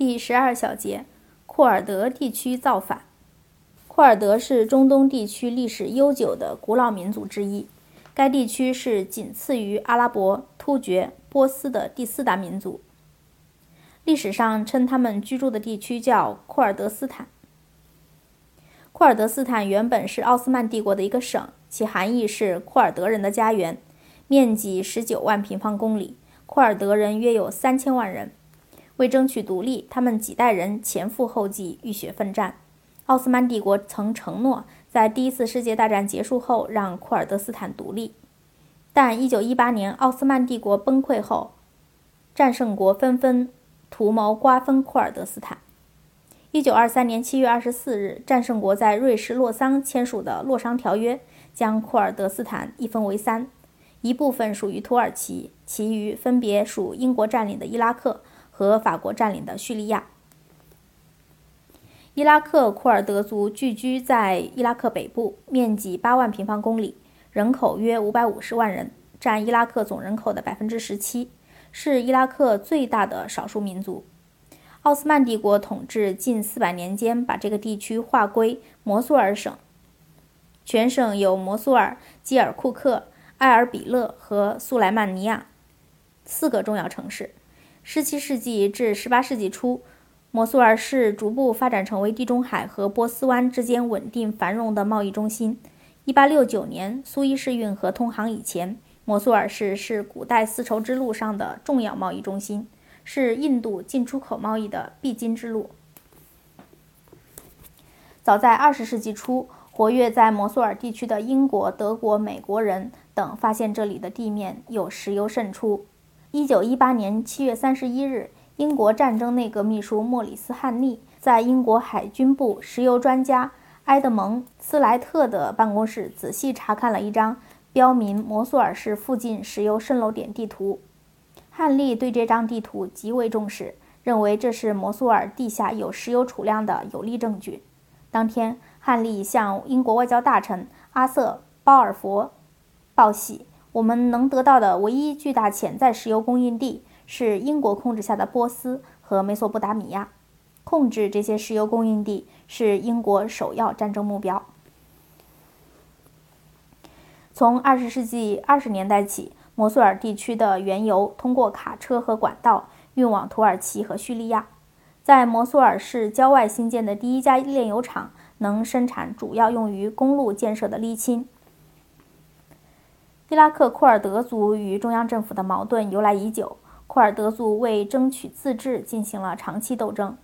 第十二小节，库尔德地区造反。库尔德是中东地区历史悠久的古老民族之一，该地区是仅次于阿拉伯、突厥、波斯的第四大民族。历史上称他们居住的地区叫库尔德斯坦。库尔德斯坦原本是奥斯曼帝国的一个省，其含义是库尔德人的家园，面积十九万平方公里，库尔德人约有三千万人。为争取独立，他们几代人前赴后继，浴血奋战。奥斯曼帝国曾承诺在第一次世界大战结束后让库尔德斯坦独立，但1918年奥斯曼帝国崩溃后，战胜国纷纷图谋瓜分库尔德斯坦。1923年7月24日，战胜国在瑞士洛桑签署的《洛桑条约》将库尔德斯坦一分为三，一部分属于土耳其，其余分别属英国占领的伊拉克。和法国占领的叙利亚。伊拉克库尔德族聚居在伊拉克北部，面积八万平方公里，人口约五百五十万人，占伊拉克总人口的百分之十七，是伊拉克最大的少数民族。奥斯曼帝国统治近四百年间，把这个地区划归摩苏尔省。全省有摩苏尔、基尔库克、埃尔比勒和苏莱曼尼亚四个重要城市。17世纪至18世纪初，摩苏尔市逐步发展成为地中海和波斯湾之间稳定繁荣的贸易中心。1869年苏伊士运河通航以前，摩苏尔市是古代丝绸之路上的重要贸易中心，是印度进出口贸易的必经之路。早在20世纪初，活跃在摩苏尔地区的英国、德国、美国人等发现这里的地面有石油渗出。一九一八年七月三十一日，英国战争内阁秘书莫里斯·汉利在英国海军部石油专家埃德蒙·斯莱特的办公室仔细查看了一张标明摩苏尔市附近石油渗漏点地图。汉利对这张地图极为重视，认为这是摩苏尔地下有石油储量的有力证据。当天，汉利向英国外交大臣阿瑟·鲍尔佛报喜。我们能得到的唯一巨大潜在石油供应地是英国控制下的波斯和美索不达米亚。控制这些石油供应地是英国首要战争目标。从二十世纪二十年代起，摩苏尔地区的原油通过卡车和管道运往土耳其和叙利亚。在摩苏尔市郊外新建的第一家炼油厂能生产主要用于公路建设的沥青。伊拉克库尔德族与中央政府的矛盾由来已久，库尔德族为争取自治进行了长期斗争。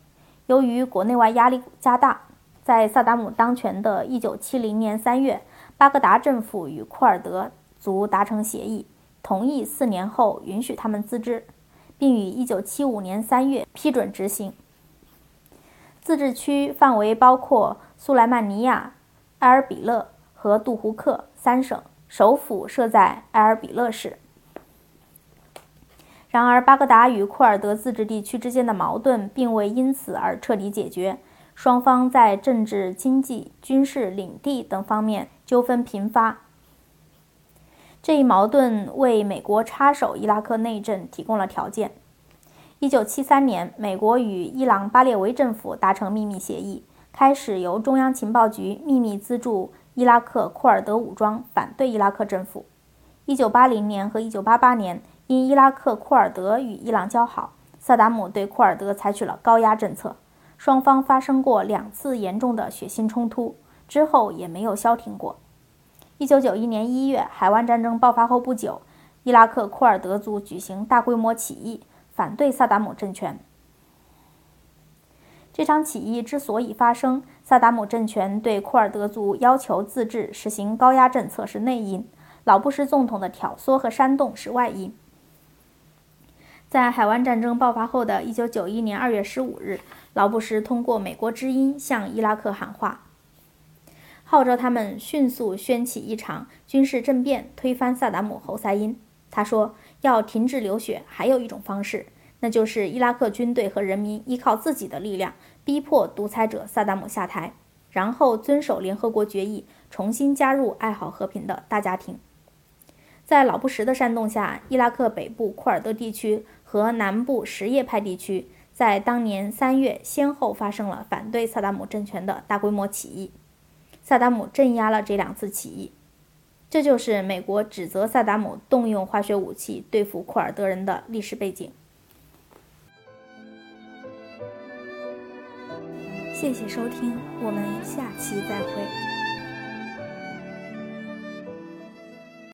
由于国内外压力加大，在萨达姆当权的1970年3月，巴格达政府与库尔德族达成协议，同意四年后允许他们自治，并于1975年3月批准执行。自治区范围包括苏莱曼尼亚、埃尔比勒和杜胡克三省。首府设在埃尔比勒市。然而，巴格达与库尔德自治地区之间的矛盾并未因此而彻底解决，双方在政治、经济、军事、领地等方面纠纷频发。这一矛盾为美国插手伊拉克内政提供了条件。1973年，美国与伊朗巴列维政府达成秘密协议，开始由中央情报局秘密资助。伊拉克库尔德武装反对伊拉克政府。1980年和1988年，因伊拉克库尔德与伊朗交好，萨达姆对库尔德采取了高压政策。双方发生过两次严重的血腥冲突，之后也没有消停过。1991年1月，海湾战争爆发后不久，伊拉克库尔德族举行大规模起义，反对萨达姆政权。这场起义之所以发生，萨达姆政权对库尔德族要求自治、实行高压政策是内因，老布什总统的挑唆和煽动是外因。在海湾战争爆发后的一九九一年二月十五日，老布什通过美国之音向伊拉克喊话，号召他们迅速掀起一场军事政变，推翻萨达姆侯赛因。他说：“要停止流血，还有一种方式。”那就是伊拉克军队和人民依靠自己的力量逼迫独裁者萨达姆下台然后遵守联合国决议重新加入爱好和平的大家庭。在老布什的煽动下伊拉克北部库尔德地区和南部什叶派地区在当年三月先后发生了反对萨达姆政权的大规模起义。萨达姆镇压了这两次起义这就是美国指责萨达姆动用化学武器对付库尔德人的历史背景。谢谢收听我们下期再会。